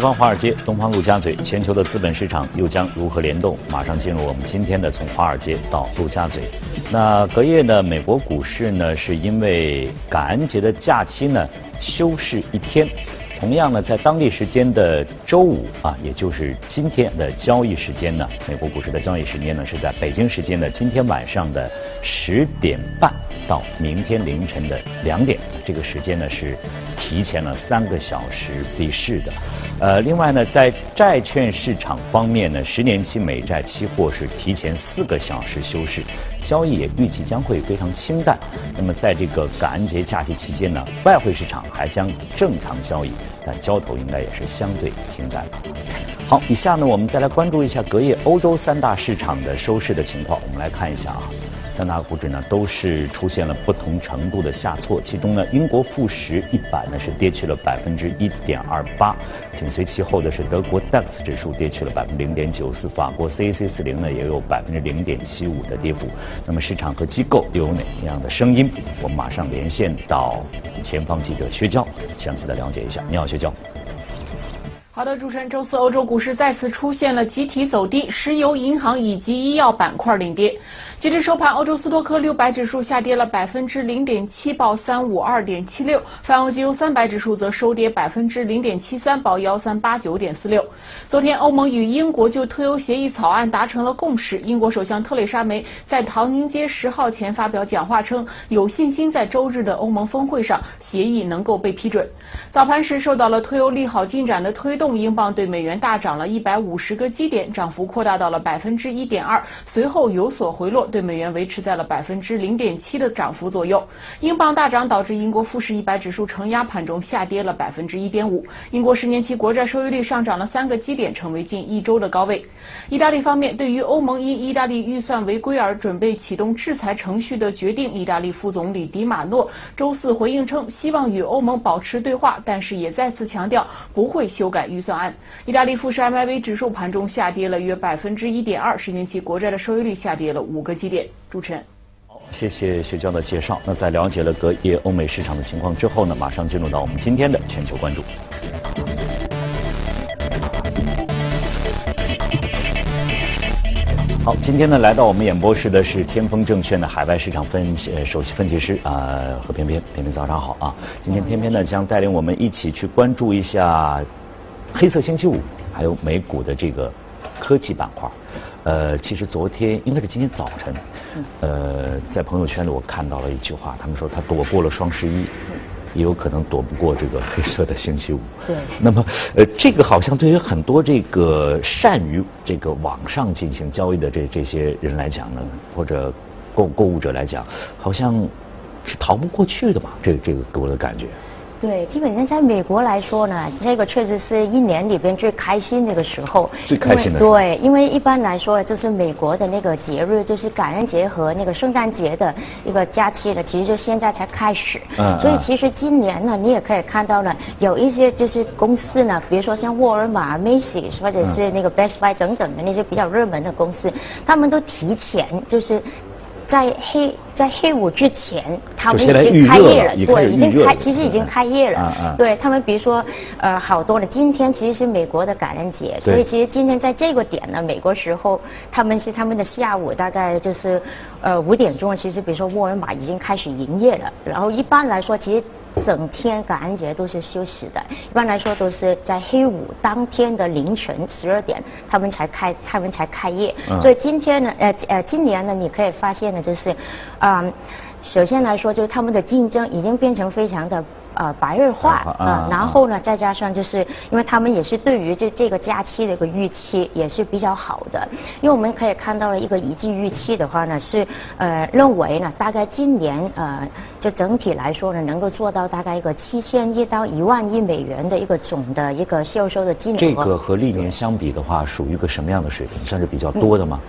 西方华尔街、东方陆家嘴，全球的资本市场又将如何联动？马上进入我们今天的从华尔街到陆家嘴。那隔夜呢，美国股市呢是因为感恩节的假期呢休市一天。同样呢，在当地时间的周五啊，也就是今天的交易时间呢，美国股市的交易时间呢是在北京时间的今天晚上的十点半到明天凌晨的两点，这个时间呢是提前了三个小时闭市的。呃，另外呢，在债券市场方面呢，十年期美债期货是提前四个小时休市。交易也预计将会非常清淡。那么在这个感恩节假期期间呢，外汇市场还将正常交易，但交投应该也是相对平淡。好，以下呢我们再来关注一下隔夜欧洲三大市场的收市的情况。我们来看一下啊。三大股指呢都是出现了不同程度的下挫，其中呢，英国富时一百呢是跌去了百分之一点二八，紧随其后的是德国 DAX 指数跌去了百分之零点九四，法国 CAC 四零呢也有百分之零点七五的跌幅。那么市场和机构又有哪样的声音？我们马上连线到前方记者薛娇，详细的了解一下。你好，薛娇。好的，主持人，周四欧洲股市再次出现了集体走低，石油、银行以及医药板块领跌。截至收盘，欧洲斯托克六百指数下跌了百分之零点七，报三五二点七六；泛欧金融三百指数则收跌百分之零点七三，报幺三八九点四六。昨天，欧盟与英国就退欧协议草案达成了共识。英国首相特蕾莎梅在唐宁街十号前发表讲话称，有信心在周日的欧盟峰会上协议能够被批准。早盘时，受到了退欧利好进展的推动，英镑对美元大涨了一百五十个基点，涨幅扩大到了百分之一点二，随后有所回落。对美元维持在了百分之零点七的涨幅左右，英镑大涨导致英国富时一百指数承压盘中下跌了百分之一点五，英国十年期国债收益率上涨了三个基点，成为近一周的高位。意大利方面，对于欧盟因意大利预算违规而准备启动制裁程序的决定，意大利副总理迪马诺周四回应称，希望与欧盟保持对话，但是也再次强调不会修改预预算案。意大利富时 MIV 指数盘中下跌了约百分之一点二，十年期国债的收益率下跌了五个基点。主持人，好，谢谢薛娇的介绍。那在了解了隔夜欧美市场的情况之后呢，马上进入到我们今天的全球关注。好，今天呢来到我们演播室的是天风证券的海外市场分呃首席分析师啊何偏偏，偏偏早上好啊。今天偏偏呢将带领我们一起去关注一下黑色星期五，还有美股的这个科技板块。呃，其实昨天应该是今天早晨，呃，在朋友圈里我看到了一句话，他们说他躲过了双十一，也有可能躲不过这个黑色的星期五。对。那么，呃，这个好像对于很多这个善于这个网上进行交易的这这些人来讲呢，或者购购物者来讲，好像是逃不过去的吧？这个这个给我的感觉。对，基本上在美国来说呢，这个确实是一年里边最开心的一个时候。最开心的。对，因为一般来说，就是美国的那个节日，就是感恩节和那个圣诞节的一个假期呢，其实就现在才开始。嗯。所以其实今年呢，你也可以看到呢，有一些就是公司呢，比如说像沃尔玛、Macy's 或者是那个 Best Buy 等等的那些比较热门的公司，他们都提前就是。在黑在黑五之前，他们已经开业了，对，已经开，其实已经开业了。对他们，比如说，呃，好多的，今天其实是美国的感恩节，所以其实今天在这个点呢，美国时候他们是他们的下午，大概就是呃五点钟，其实比如说沃尔玛已经开始营业了。然后一般来说，其实。整天感恩节都是休息的，一般来说都是在黑五当天的凌晨十二点，他们才开，他们才开业。所以今天呢，呃呃，今年呢，你可以发现呢，就是，啊，首先来说，就是他们的竞争已经变成非常的。呃，白热化啊，然后呢，再加上就是，因为他们也是对于这这个假期的一个预期也是比较好的，因为我们可以看到了一个一季预期的话呢，是呃认为呢，大概今年呃就整体来说呢，能够做到大概一个七千亿到一万亿美元的一个总的一个销售的金额。这个和历年相比的话，属于一个什么样的水平？算是比较多的吗？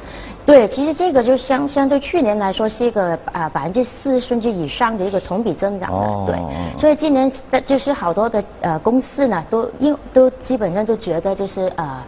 对，其实这个就相相对去年来说是一个啊百分之四甚至以上的一个同比增长的，对。所以今年的就是好多的呃公司呢，都因都基本上都觉得就是呃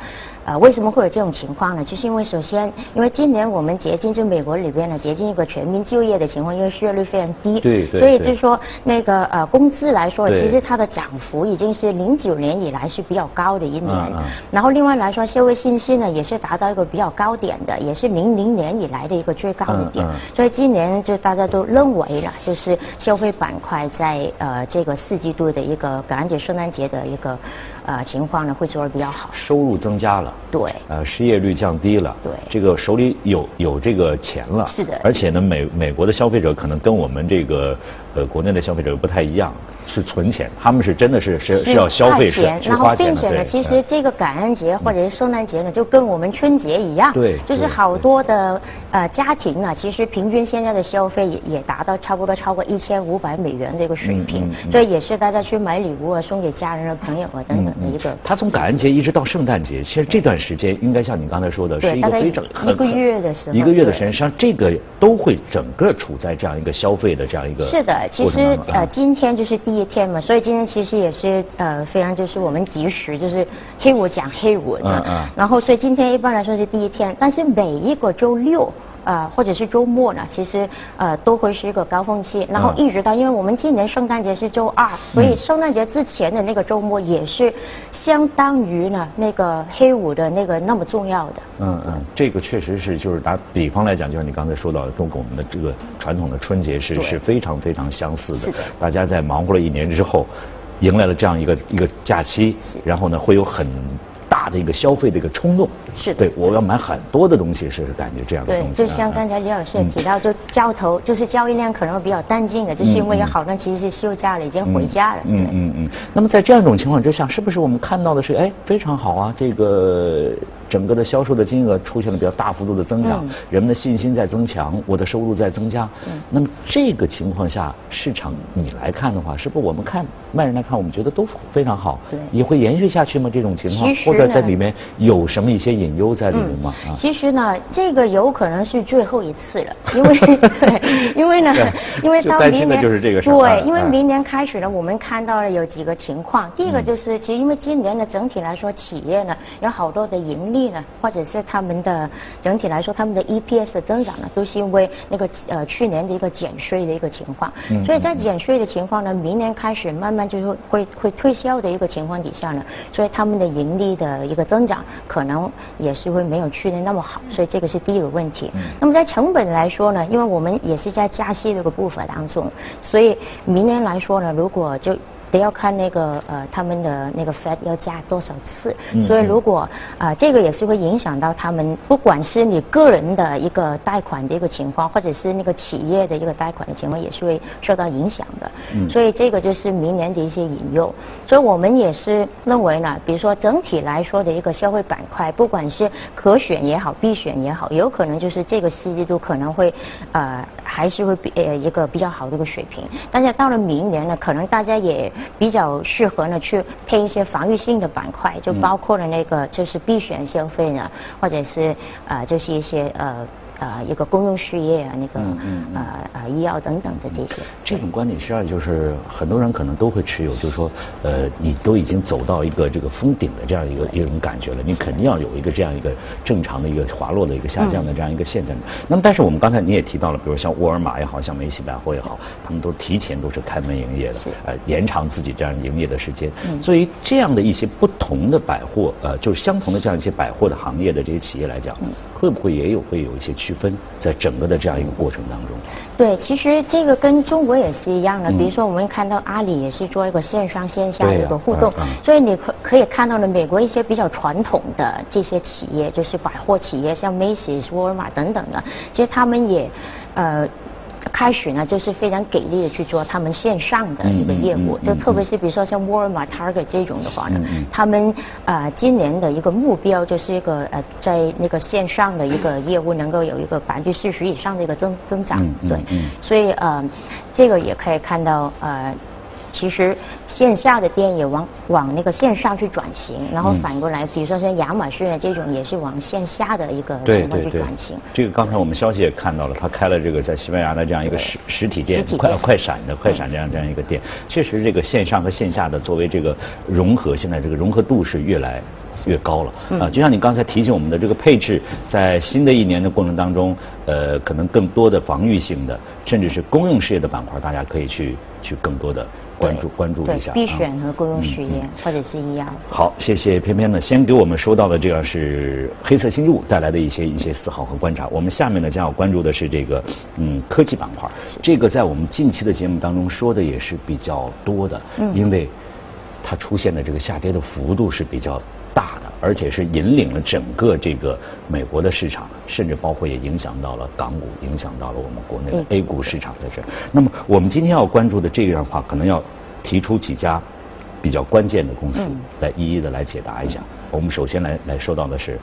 呃，为什么会有这种情况呢？就是因为首先，因为今年我们接近就美国里边呢，接近一个全民就业的情况，因为失业率非常低，对对，所以就是说那个呃工资来说，其实它的涨幅已经是零九年以来是比较高的一年。然后另外来说，消费信心呢也是达到一个比较高点的，也是零零年以来的一个最高的点。所以今年就大家都认为了，就是消费板块在呃这个四季度的一个感恩节、圣诞节的一个。呃，情况呢会做的比较好，收入增加了，对，呃，失业率降低了，对，这个手里有有这个钱了，是的，而且呢，美美国的消费者可能跟我们这个呃国内的消费者不太一样。是存钱，他们是真的是是是要消费是然后并且呢，其实这个感恩节或者是圣诞节呢，就跟我们春节一样，对，就是好多的呃家庭啊，其实平均现在的消费也也达到差不多超过一千五百美元的一个水平，所以也是大家去买礼物啊，送给家人啊、朋友啊等等。的一个。他从感恩节一直到圣诞节，其实这段时间应该像你刚才说的，是一个非常一个月的时候，一个月的时间，实际上这个都会整个处在这样一个消费的这样一个。是的，其实呃今天就是第一天嘛，所以今。天其实也是呃非常就是我们及时就是黑我讲黑我的，然后所以今天一般来说是第一天，但是每一个周六。呃，或者是周末呢，其实呃都会是一个高峰期，然后一直到，因为我们今年圣诞节是周二，所以圣诞节之前的那个周末也是相当于呢那个黑五的那个那么重要的。嗯嗯，这个确实是，就是打比方来讲，就像你刚才说到的，跟我们的这个传统的春节是是非常非常相似的。大家在忙活了一年之后，迎来了这样一个一个假期，然后呢会有很。大的一个消费的一个冲动，是对，我要买很多的东西，是感觉这样的东西。对，就像刚才李老师也提到，就交投，就是交易量可能比较淡静的，就是因为有好多人其实是休假了，已经回家了。嗯嗯嗯。那么在这样一种情况之下，是不是我们看到的是，哎，非常好啊，这个。整个的销售的金额出现了比较大幅度的增长，人们的信心在增强，我的收入在增加。那么这个情况下，市场你来看的话，是不是我们看外人来看，我们觉得都非常好？也会延续下去吗？这种情况，或者在里面有什么一些隐忧在里面吗？其实呢，这个有可能是最后一次了，因为 对因为呢，因为到明年对，因为明年开始呢，我们看到了有几个情况。第一个就是，其实因为今年呢整体来说，企业呢有好多的盈利。呢，或者是他们的整体来说，他们的 EPS 的增长呢，都是因为那个呃去年的一个减税的一个情况。嗯。所以在减税的情况呢，明年开始慢慢就是会会退销的一个情况底下呢，所以他们的盈利的一个增长可能也是会没有去年那么好。所以这个是第一个问题。嗯。那么在成本来说呢，因为我们也是在加息这个步伐当中，所以明年来说呢，如果就得要看那个呃他们的那个 Fed 要加多少次，所以如果啊这个也是会影响到他们，不管是你个人的一个贷款的一个情况，或者是那个企业的一个贷款的情况，也是会受到影响的。所以这个就是明年的一些引诱。所以我们也是认为呢，比如说整体来说的一个消费板块，不管是可选也好，必选也好，有可能就是这个四季度可能会呃还是会比呃一个比较好的一个水平。但是到了明年呢，可能大家也比较适合呢，去配一些防御性的板块，就包括了那个就是必选消费呢，或者是呃就是一些呃。啊，一个公用事业啊，那个啊啊医药等等的这些，这种观点实际上就是很多人可能都会持有，就是说，呃，你都已经走到一个这个封顶的这样一个一种感觉了，你肯定要有一个这样一个正常的一个滑落的一个下降的这样一个现象。那么，但是我们刚才你也提到了，比如像沃尔玛也好像梅西百货也好，他们都提前都是开门营业的，呃，延长自己这样营业的时间。所以这样的一些不同的百货，呃，就是相同的这样一些百货的行业的这些企业来讲，会不会也有会有一些区？分在整个的这样一个过程当中，对，其实这个跟中国也是一样的。比如说，我们看到阿里也是做一个线上线下的一个互动，所以你可可以看到呢，美国一些比较传统的这些企业，就是百货企业，像 Macy's、沃尔玛等等的，其实他们也呃。开始呢，就是非常给力的去做他们线上的一个业务，就特别是比如说像沃尔玛、Target 这种的话呢，他们啊今年的一个目标就是一个呃在那个线上的一个业务能够有一个百分之四十以上的一个增增长，对，所以呃这个也可以看到呃。其实线下的店也往往那个线上去转型，然后反过来，比如说像亚马逊啊这种也是往线下的一个对对对。转型。这个刚才我们消息也看到了，他开了这个在西班牙的这样一个实实体店，快快闪的快闪这样这样一个店，确实这个线上和线下的作为这个融合，现在这个融合度是越来越高了。啊，就像你刚才提醒我们的这个配置，在新的一年的过程当中，呃，可能更多的防御性的，甚至是公用事业的板块，大家可以去去更多的。关注关注一下，必选和公用事业或者是医药。好，谢谢偏偏呢，先给我们说到的这样是黑色星期五带来的一些一些思考和观察。我们下面呢将要关注的是这个嗯科技板块，这个在我们近期的节目当中说的也是比较多的，因为它出现的这个下跌的幅度是比较大的。而且是引领了整个这个美国的市场，甚至包括也影响到了港股，影响到了我们国内的 A 股市场在这儿。那么我们今天要关注的这样的话，可能要提出几家比较关键的公司来一一的来解答一下。我们首先来来说到的是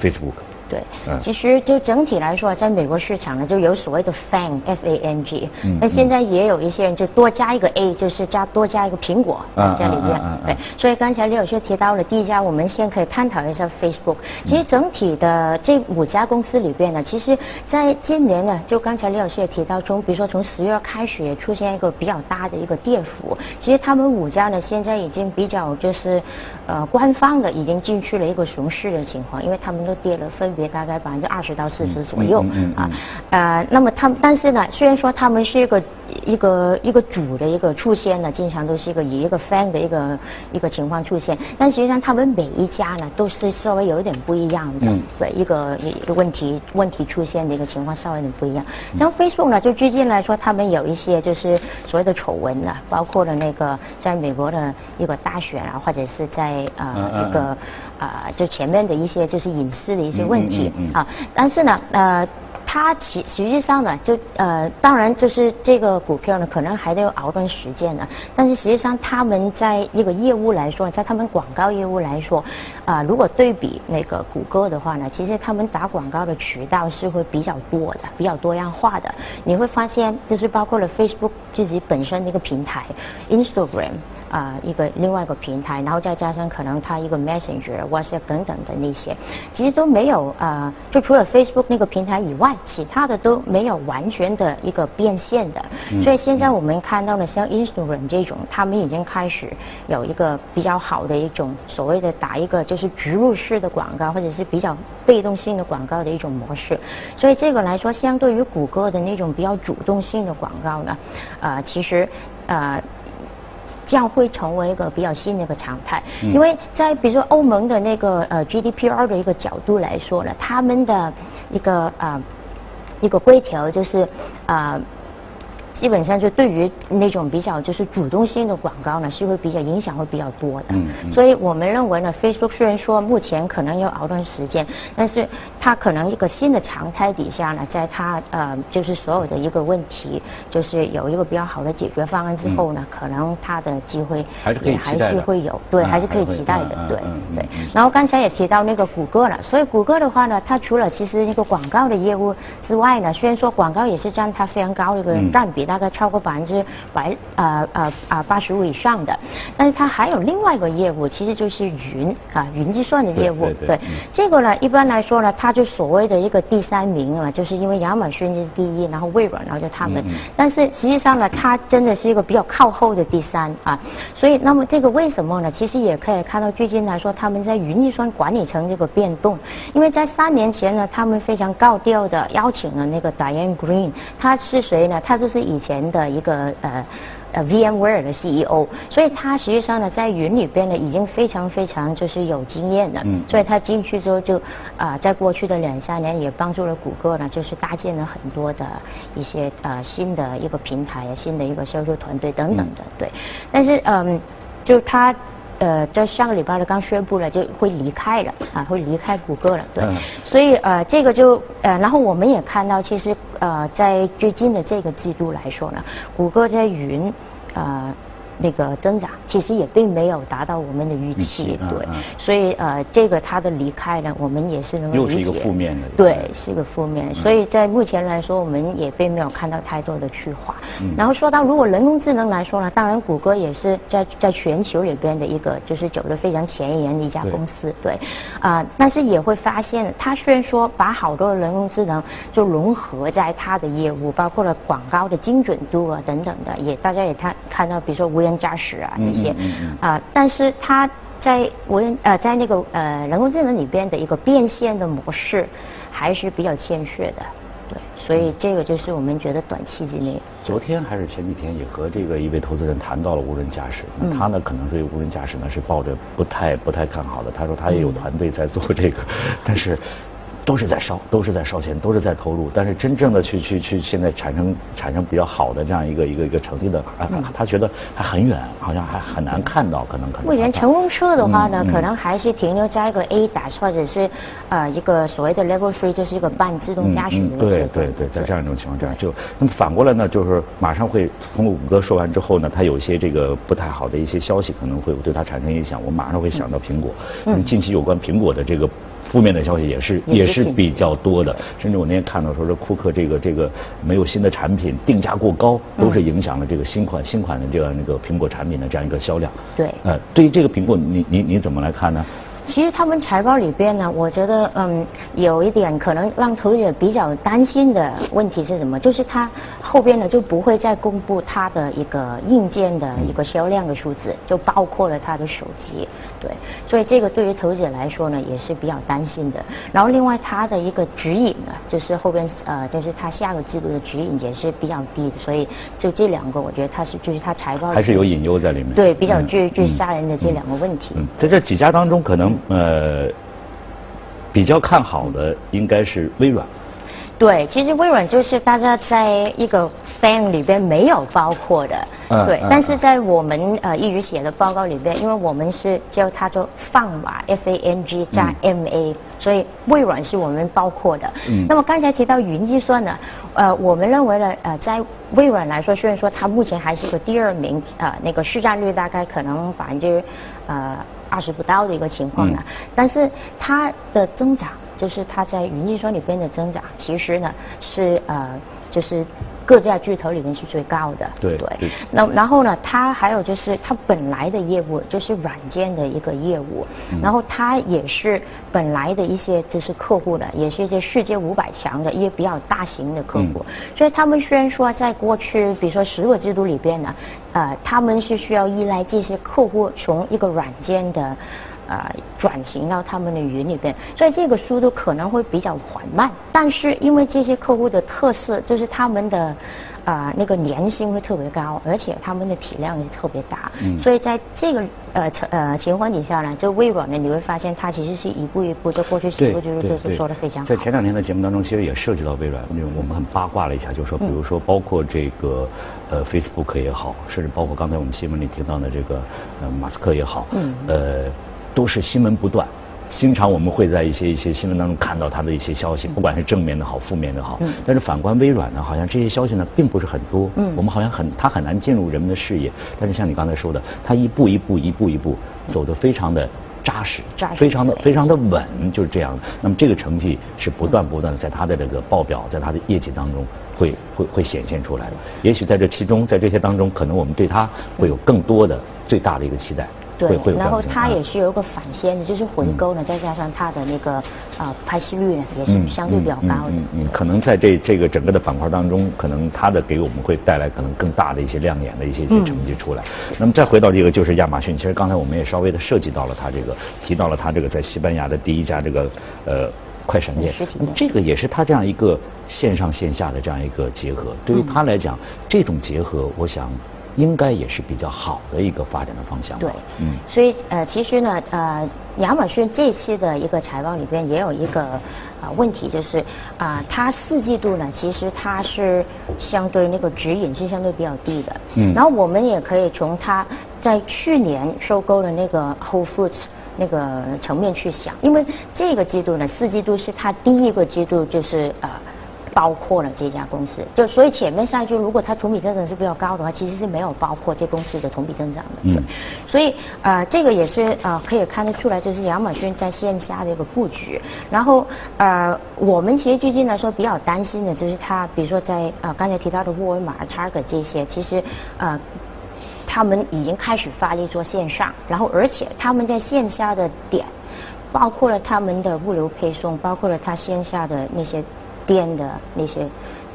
Facebook。对，其实就整体来说，在美国市场呢，就有所谓的 FANG F A N G，那现在也有一些人就多加一个 A，就是加多加一个苹果在里边。对，所以刚才李老师提到了第一家，我们先可以探讨一下 Facebook。其实整体的这五家公司里边呢，其实在今年呢，就刚才李老师也提到，从比如说从十月开始也出现一个比较大的一个跌幅。其实他们五家呢，现在已经比较就是呃官方的已经进去了一个熊市的情况，因为他们都跌了分。也大概百分之二十到四十左右啊，呃，那么他们但是呢，虽然说他们是一个一个一个主的一个出现呢，经常都是一个以一个 fan 的一个一个情况出现，但实际上他们每一家呢都是稍微有一点不一样的的一个一个问题问题出现的一个情况稍微有点不一样。像飞速呢，就最近来说，他们有一些就是所谓的丑闻了，包括了那个在美国的一个大选啊，或者是在呃一个。啊，就前面的一些就是隐私的一些问题啊，但是呢，呃，它其实际上呢，就呃，当然就是这个股票呢，可能还得要熬段时间呢。但是实际上，他们在一个业务来说，在他们广告业务来说，啊，如果对比那个谷歌的话呢，其实他们打广告的渠道是会比较多的，比较多样化的。你会发现，就是包括了 Facebook 自己本身的一个平台，Instagram。啊，一个另外一个平台，然后再加上可能它一个 Messenger、WhatsApp 等等的那些，其实都没有啊，就除了 Facebook 那个平台以外，其他的都没有完全的一个变现的。所以现在我们看到的像 Instagram 这种，他们已经开始有一个比较好的一种所谓的打一个就是植入式的广告，或者是比较被动性的广告的一种模式。所以这个来说，相对于谷歌的那种比较主动性的广告呢，啊，其实啊。将会成为一个比较新的一个常态，因为在比如说欧盟的那个呃 GDPR 的一个角度来说呢，他们的一个啊一个规条就是啊。基本上就对于那种比较就是主动性的广告呢，是会比较影响会比较多的。嗯嗯。所以我们认为呢，Facebook 虽然说目前可能要熬段时间，但是它可能一个新的常态底下呢，在它呃就是所有的一个问题，就是有一个比较好的解决方案之后呢，可能它的机会还是可以还是会有，对，还是可以期待的，对对。然后刚才也提到那个谷歌了，所以谷歌的话呢，它除了其实那个广告的业务之外呢，虽然说广告也是占它非常高的一个占比。大概超过百分之百呃呃啊八十五以上的，但是它还有另外一个业务，其实就是云啊云计算的业务。对这个呢，一般来说呢，它就所谓的一个第三名啊，就是因为亚马逊是第一，然后微软，然后就他们。但是实际上呢，它真的是一个比较靠后的第三啊。所以那么这个为什么呢？其实也可以看到最近来说，他们在云计算管理层这个变动，因为在三年前呢，他们非常高调的邀请了那个 Diane Green，他是谁呢？他就是以。前的一个呃呃 VMware 的 CEO，所以他实际上呢在云里边呢已经非常非常就是有经验的，嗯所以他进去之后就啊在过去的两三年也帮助了谷歌呢就是搭建了很多的一些呃新的一个平台、新的一个销售团队等等的，对。但是嗯，就他。呃，在上个礼拜呢，刚宣布了就会离开了啊，会离开谷歌了，对，所以呃，这个就呃，然后我们也看到，其实呃，在最近的这个季度来说呢，谷歌在云呃。那个增长其实也并没有达到我们的预期，对，所以呃，这个他的离开呢，我们也是能够理解。又是一个负面的。对，是一个负面。所以在目前来说，我们也并没有看到太多的去化。然后说到如果人工智能来说呢，当然谷歌也是在在全球里边的一个就是走的非常前沿的一家公司，对，啊，但是也会发现，它虽然说把好多的人工智能就融合在它的业务，包括了广告的精准度啊等等的，也大家也看看到，比如说无人。驾驶啊，这些。啊，但是它在无人呃在那个呃人工智能里边的一个变现的模式还是比较欠缺的，对，所以这个就是我们觉得短期之内。昨天还是前几天也和这个一位投资人谈到了无人驾驶，那他呢可能对无人驾驶呢是抱着不太不太看好的，他说他也有团队在做这个，但是。都是在烧，都是在烧钱，都是在投入，但是真正的去去去，现在产生产生比较好的这样一个一个一个成绩的，啊，他觉得还很远，好像还很难看到，可能可能。目前乘用车的话呢，可能还是停留在一个 A 打或者是呃一个所谓的 Level Three，就是一个半自动驾驶的对对对，在这样一种情况下，就那么反过来呢，就是马上会通过谷歌说完之后呢，它有一些这个不太好的一些消息可能会对它产生影响，我马上会想到苹果，嗯。近期有关苹果的这个。负面的消息也是也是比较多的，甚至我那天看到说是库克这个这个没有新的产品，定价过高，都是影响了这个新款新款的这样那个苹果产品的这样一个销量。对，呃，对于这个苹果，你你你怎么来看呢？其实他们财报里边呢，我觉得嗯，有一点可能让投资者比较担心的问题是什么？就是它后边呢就不会再公布它的一个硬件的一个销量的数字，就包括了它的手机，对，所以这个对于投资者来说呢也是比较担心的。然后另外它的一个指引呢，就是后边呃就是它下个季度的指引也是比较低的，所以就这两个我觉得它是就是它财报还是有隐忧在里面。对，比较最最吓人的这两个问题。嗯，在这几家当中可能。呃，比较看好的应该是微软。对，其实微软就是大家在一个 fan 里边没有包括的。对，但是在我们呃一直写的报告里边，因为我们是叫它做放码 F A N G 加 M A，所以微软是我们包括的。嗯。那么刚才提到云计算呢，呃，我们认为呢，呃，在微软来说，虽然说它目前还是个第二名，呃，那个市占率大概可能百分之呃二十不到的一个情况呢，但是它的增长，就是它在云计算里边的增长，其实呢是呃就是。各家巨头里面是最高的，对对。那然后呢，它还有就是它本来的业务就是软件的一个业务，然后它也是本来的一些就是客户的，也是一些世界五百强的一些比较大型的客户。所以他们虽然说在过去，比如说十个季度里边呢，呃，他们是需要依赖这些客户从一个软件的。啊，转型到他们的云里边，所以这个速度可能会比较缓慢。但是因为这些客户的特色，就是他们的啊那个粘性会特别高，而且他们的体量也特别大。嗯。所以在这个呃呃情况底下呢，就微软呢，你会发现它其实是一步一步，的过去十步就是就是做的非常好。在前两天的节目当中，其实也涉及到微软，因为我们很八卦了一下，就是说，比如说包括这个呃 Facebook 也好，甚至包括刚才我们新闻里听到的这个呃马斯克也好，嗯，呃。都是新闻不断，经常我们会在一些一些新闻当中看到他的一些消息，不管是正面的好，负面的好。嗯。但是反观微软呢，好像这些消息呢并不是很多。嗯。我们好像很，它很难进入人们的视野。但是像你刚才说的，它一步一步一步一步走得非常的扎实，扎实，非常的非常的稳，就是这样的。那么这个成绩是不断不断的在它的这个报表，在它的业绩当中会会会显现出来的。也许在这其中，在这些当中，可能我们对它会有更多的最大的一个期待。对，然后它也是有一个反先的，就是回购呢，再加上它的那个啊拍戏率呢，也是相对比较高的。嗯嗯，可能在这这个整个的板块当中，可能它的给我们会带来可能更大的一些亮眼的一些一些成绩出来。那么再回到这个就是亚马逊，其实刚才我们也稍微的涉及到了它这个，提到了它这个在西班牙的第一家这个呃快闪店，这个也是它这样一个线上线下的这样一个结合。对于它来讲，这种结合，我想。应该也是比较好的一个发展的方向。对，嗯，所以呃，其实呢，呃，亚马逊这期的一个财报里边也有一个啊问题，就是啊，它四季度呢，其实它是相对那个指引是相对比较低的。嗯。然后我们也可以从它在去年收购的那个 Whole Foods 那个层面去想，因为这个季度呢，四季度是它第一个季度，就是啊。包括了这家公司，就所以前面上一句如果它同比增长是比较高的话，其实是没有包括这公司的同比增长的。嗯，所以呃这个也是呃可以看得出来，就是亚马逊在线下的一个布局。然后呃我们其实最近来说比较担心的就是它，比如说在呃刚才提到的沃尔玛、Target 这些，其实呃他们已经开始发力做线上，然后而且他们在线下的点，包括了他们的物流配送，包括了他线下的那些。店的那些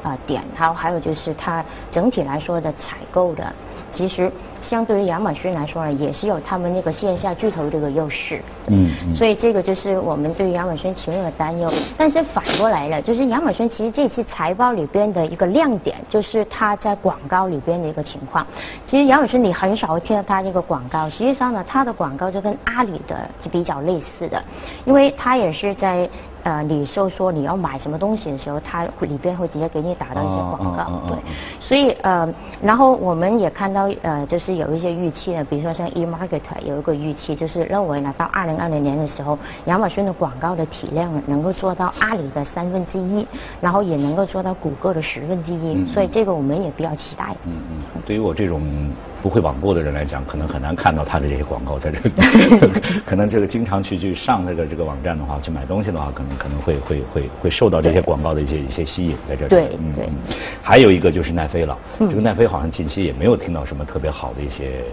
啊点，还有还有就是它整体来说的采购的，其实相对于亚马逊来说呢，也是有他们那个线下巨头这个优势。嗯。所以这个就是我们对亚马逊其中的担忧。但是反过来了，就是亚马逊其实这次财报里边的一个亮点，就是它在广告里边的一个情况。其实亚马逊你很少会听到它那个广告，实际上呢，它的广告就跟阿里的就比较类似的，因为它也是在。呃，你说说你要买什么东西的时候，它里边会直接给你打到一些广告，对。所以呃，然后我们也看到呃，就是有一些预期呢，比如说像 eMarket 有一个预期，就是认为呢，到二零二零年的时候，亚马逊的广告的体量能够做到阿里的三分之一，然后也能够做到谷歌的十分之一，所以这个我们也比较期待。嗯嗯，对于我这种不会网购的人来讲，可能很难看到他的这些广告在这里。可能这个经常去去上这个这个网站的话，去买东西的话，可能。可能会会会会受到这些广告的一些一些吸引，在这里。对，对。还有一个就是奈飞了，这个奈飞好像近期也没有听到什么特别好的一些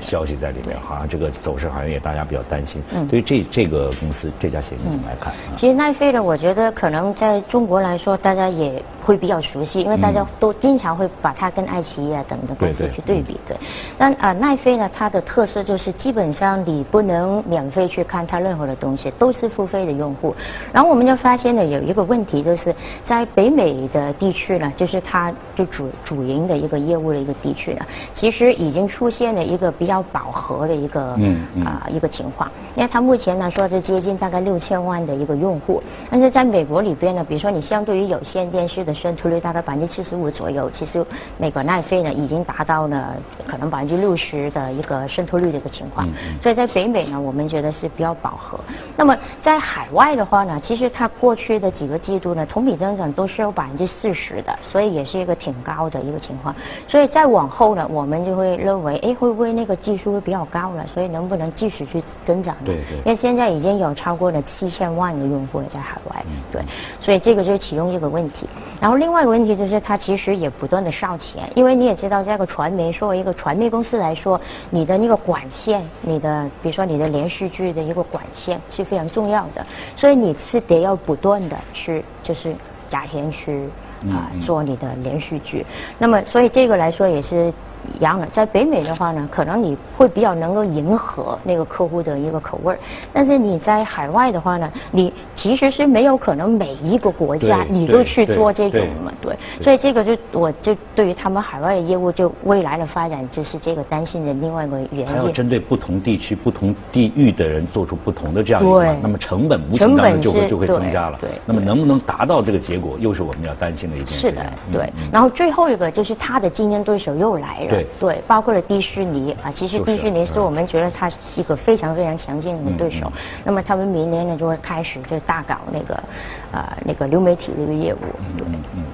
消息在里面，好像这个走势好像也大家比较担心。嗯对于这这个公司这家企业你怎么来看？其实奈飞呢，我觉得可能在中国来说，大家也会比较熟悉，因为大家都经常会把它跟爱奇艺啊等的公司去对比。对。但啊，奈飞呢，它的特色就是基本上你不能免费去看它任何的东西，都是付费的用户。然后。我们就发现呢，有一个问题，就是在北美的地区呢，就是它就主主营的一个业务的一个地区呢，其实已经出现了一个比较饱和的一个啊一个情况。因为它目前呢说是接近大概六千万的一个用户，但是在美国里边呢，比如说你相对于有线电视的渗透率大概百分之七十五左右，其实那个奈飞呢已经达到了可能百分之六十的一个渗透率的一个情况。所以在北美呢，我们觉得是比较饱和。那么在海外的话呢，其实其实它过去的几个季度呢，同比增长都是有百分之四十的，所以也是一个挺高的一个情况。所以再往后呢，我们就会认为，哎，会不会那个技术会比较高了？所以能不能继续去增长？对对。因为现在已经有超过了七千万的用户在海外，对。所以这个就是其中一个问题。然后另外一个问题就是，它其实也不断的烧钱，因为你也知道，这个传媒作为一个传媒公司来说，你的那个管线，你的比如说你的连续剧的一个管线是非常重要的，所以你是。得要不断的去，就是加钱去啊做你的连续剧，那么所以这个来说也是。一样的，在北美的话呢，可能你会比较能够迎合那个客户的一个口味儿，但是你在海外的话呢，你其实是没有可能每一个国家你都去做这种嘛，对，所以这个就我就对于他们海外的业务，就未来的发展就是这个担心的另外一个原因。还要针对不同地区、不同地域的人做出不同的这样一个，那么成本无形当中就会就会增加了。对，那么能不能达到这个结果，又是我们要担心的一件事。是的，对。然后最后一个就是他的竞争对手又来了。对对，包括了迪士尼啊，其实迪士尼是我们觉得它是一个非常非常强劲的对手。那么他们明年呢就会开始就大搞那个啊那个流媒体的一个业务。嗯嗯嗯。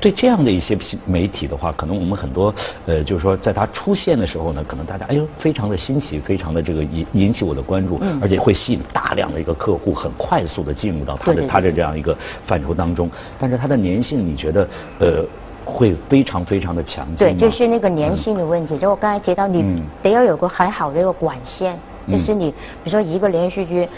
对这样的一些媒体的话，可能我们很多呃，就是说在它出现的时候呢，可能大家哎呦非常的新奇，非常的这个引引起我的关注，而且会吸引大量的一个客户，很快速的进入到它的它的这样一个范畴当中。但是它的粘性，你觉得呃？会非常非常的强劲。对，就是那个粘性的问题。就我刚才提到，你得要有个很好的一个管线，就是你比如说一个连续剧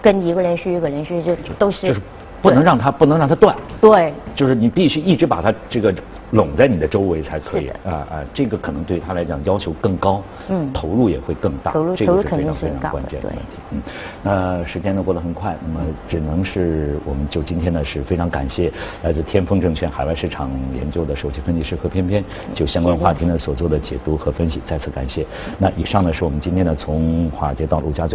跟一个连续剧、一个连续剧都是不能让它不能让它断。对。就是你必须一直把它这个。拢在你的周围才可以啊啊！这个可能对他来讲要求更高，嗯，投入也会更大，投入这个是非常非常关键的问题。嗯，那时间呢过得很快，那么只能是我们就今天呢是非常感谢来自天风证券海外市场研究的首席分析师何翩翩就相关话题呢所做的解读和分析，再次感谢。那以上呢是我们今天呢从华尔街到陆家嘴。